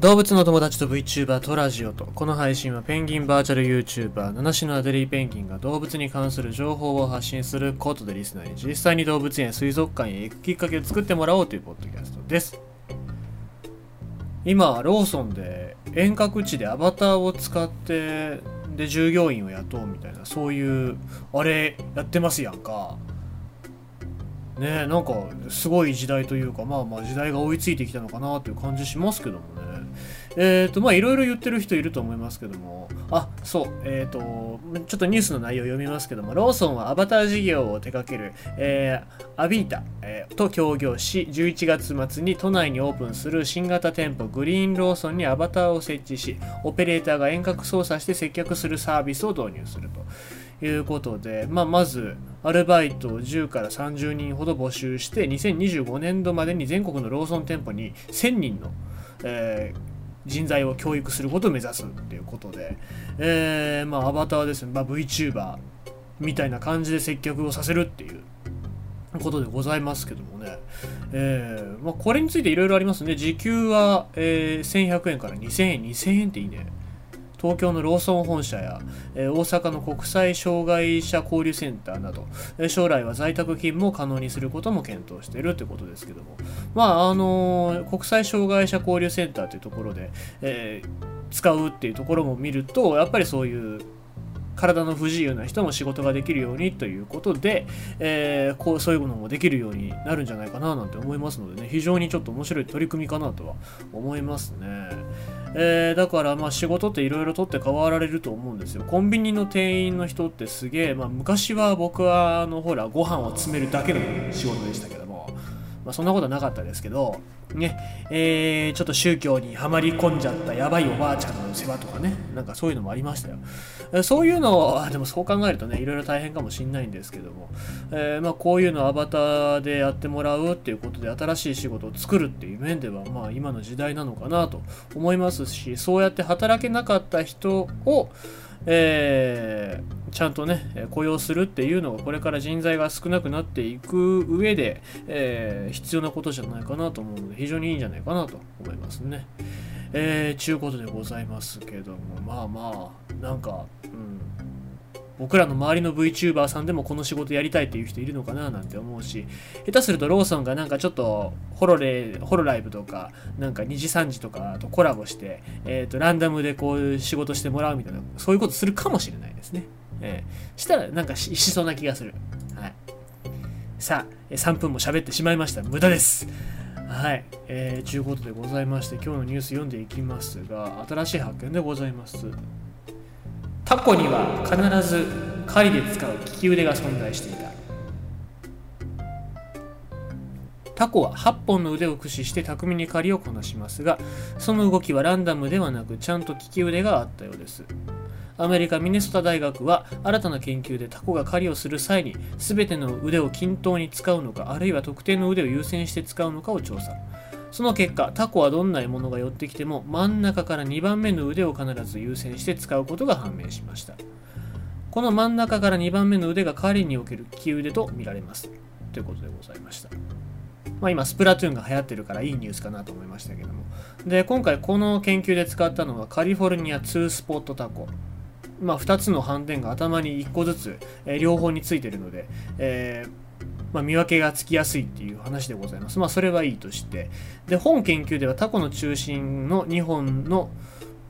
動物の友達と VTuber とラジオと。この配信はペンギンバーチャル YouTuber 七種のアデリーペンギンが動物に関する情報を発信することでリスナーに実際に動物園水族館へ行くきっかけを作ってもらおうというポッドキャストです。今ローソンで遠隔地でアバターを使ってで従業員を雇うみたいなそういうあれやってますやんか。ねえなんかすごい時代というかまあまあ時代が追いついてきたのかなという感じしますけどもね。えっ、ー、と、まあ、いろいろ言ってる人いると思いますけども、あ、そう、えっ、ー、と、ちょっとニュースの内容を読みますけども、ローソンはアバター事業を手掛ける、えー、アビータ、えー、と協業し、11月末に都内にオープンする新型店舗グリーンローソンにアバターを設置し、オペレーターが遠隔操作して接客するサービスを導入すると。いうことで、まあ、まず、アルバイトを10から30人ほど募集して、2025年度までに全国のローソン店舗に1000人の、えー人材を教育することを目指すっていうことで、えー、まあ、アバターですね、まあ、VTuber みたいな感じで接客をさせるっていうことでございますけどもね、えーまあ、これについていろいろありますね。時給は、えー、1100円から2000円2000円っていいね。東京のローソン本社や、え、大阪の国際障害者交流センターなど、え、将来は在宅勤務を可能にすることも検討しているということですけども、まあ、あの、国際障害者交流センターというところで、え使うっていうところも見ると、やっぱりそういう体の不自由な人も仕事ができるようにということで、えー、こうそういうものもできるようになるんじゃないかななんて思いますのでね非常にちょっと面白い取り組みかなとは思いますね。えー、だからまあ仕事っていろいろとって変わられると思うんですよ。コンビニの店員の人ってすげえ、まあ、昔は僕はあのほらご飯を詰めるだけの仕事でしたけど、まあ、そんなことなかったですけど、ね、えー、ちょっと宗教にはまり込んじゃったやばいおばあちゃんの世話とかね、なんかそういうのもありましたよ。そういうのを、でもそう考えるとね、いろいろ大変かもしんないんですけども、えー、まあこういうのをアバターでやってもらうっていうことで新しい仕事を作るっていう面では、まあ今の時代なのかなと思いますし、そうやって働けなかった人を、えー、ちゃんとね、雇用するっていうのがこれから人材が少なくなっていく上で、えー、必要なことじゃないかなと思うので、非常にいいんじゃないかなと思いますね。えー、ちゅうことでございますけども、まあまあ、なんか、うん、僕らの周りの VTuber さんでもこの仕事やりたいっていう人いるのかななんて思うし、下手するとローソンがなんかちょっとホロレ、ホロライブとか、なんか2時3時とかとコラボして、えっ、ー、と、ランダムでこういう仕事してもらうみたいな、そういうことするかもしれないですね。えー、したらなんかししそうな気がする。はい。さあ、3分も喋ってしまいました。無駄です。はい。えー、ちゅうことでございまして、今日のニュース読んでいきますが、新しい発見でございます。タコには必ず狩りで使う利き腕が存在していた。タコは8本の腕を駆使して巧みに狩りをこなしますがその動きはランダムではなくちゃんと利き腕があったようです。アメリカミネソタ大学は新たな研究でタコが狩りをする際に全ての腕を均等に使うのかあるいは特定の腕を優先して使うのかを調査。その結果、タコはどんな獲物が寄ってきても真ん中から2番目の腕を必ず優先して使うことが判明しました。この真ん中から2番目の腕が狩りにおける利き腕と見られます。ということでございました。まあ、今、スプラトゥーンが流行ってるからいいニュースかなと思いましたけども。で、今回この研究で使ったのはカリフォルニア2スポットタコ。まあ、2つの斑点が頭に1個ずつ、えー、両方についてるので、えーまあ、見分けがつきやすいっていう話でございます。まあ、それはいいとして。で、本研究ではタコの中心の2本の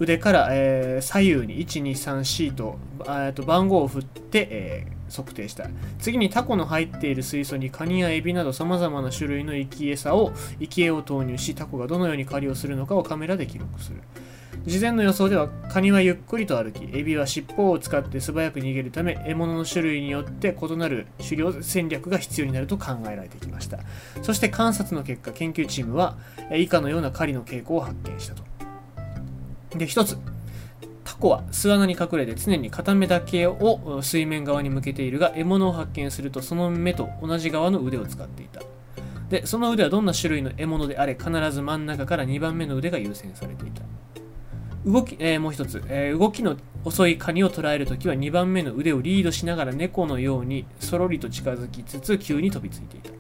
腕から、えー、左右に1、2、3、4と,、えー、と番号を振って、えー、測定した。次にタコの入っている水槽にカニやエビなど様々な種類の生き餌を、生き餌を投入し、タコがどのように狩りをするのかをカメラで記録する。事前の予想ではカニはゆっくりと歩きエビは尻尾を使って素早く逃げるため獲物の種類によって異なる狩猟戦略が必要になると考えられてきました。そして観察の結果研究チームは以下のような狩りの傾向を発見したと。で1つ。タコは巣穴に隠れて常に片目だけを水面側に向けているが獲物を発見するとその目と同じ側の腕を使っていた。でその腕はどんな種類の獲物であれ必ず真ん中から2番目の腕が優先されていた。動き、えー、もう一つ、えー、動きの遅いカニを捉えるときは2番目の腕をリードしながら猫のようにそろりと近づきつつ急に飛びついていた。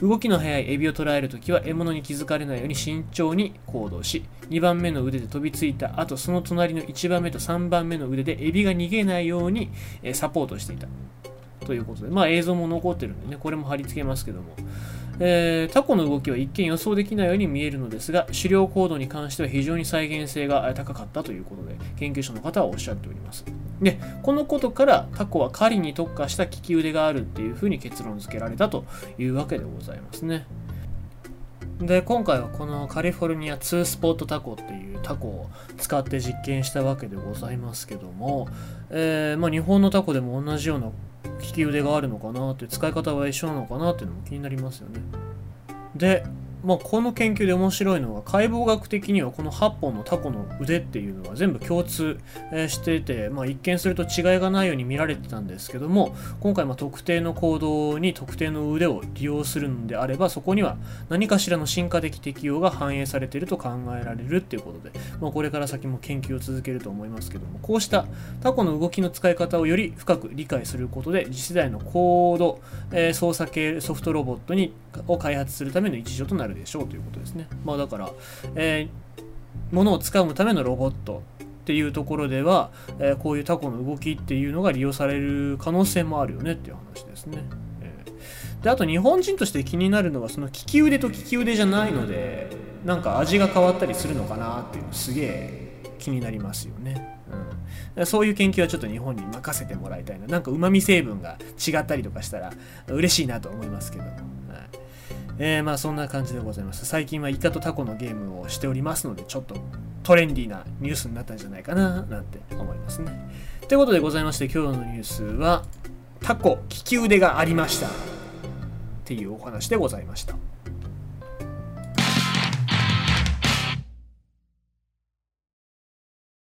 動きの速いエビを捕らえるときは獲物に気づかれないように慎重に行動し2番目の腕で飛びついた後その隣の1番目と3番目の腕でエビが逃げないようにえサポートしていた。ということで。まあ映像も残ってるんでねこれも貼り付けますけども。えータコの動きは一見予想できないように見えるのですが狩猟行動に関しては非常に再現性が高かったということで研究者の方はおっしゃっております。でこのことからタコは狩りに特化した利き腕があるっていうふうに結論付けられたというわけでございますね。で今回はこのカリフォルニア2スポットタコっていうタコを使って実験したわけでございますけども、えーまあ、日本のタコでも同じような利き腕があるのかなって使い方は一緒なのかなっていうのも気になりますよね。で、まあ、この研究で面白いのは解剖学的にはこの8本のタコの腕っていうのは全部共通、えーしてて、まあ、一見すると違いがないように見られてたんですけども今回ま特定の行動に特定の腕を利用するのであればそこには何かしらの進化的適用が反映されていると考えられるっていうことで、まあ、これから先も研究を続けると思いますけどもこうしたタコの動きの使い方をより深く理解することで次世代のコード、え操作系ソフトロボットにを開発するための一助となる。でしょうということですね。まあ、だから、えー物を使うためのロボットっていうところでは、えーこういうタコの動きっていうのが利用される可能性もあるよねっていう話ですね。えーであと日本人として気になるのはその利き腕と利き腕じゃないのでなんか味が変わったりするのかなっていうのすげえ気になりますよね。うん、そういう研究はちょっと日本に任せてもらいたいな。なんか旨味成分が違ったりとかしたら嬉しいなと思いますけども。えー、まあそんな感じでございます。最近はイカとタコのゲームをしておりますので、ちょっとトレンディーなニュースになったんじゃないかななんて思いますね。ということでございまして、今日のニュースはタコ利き腕がありましたっていうお話でございました。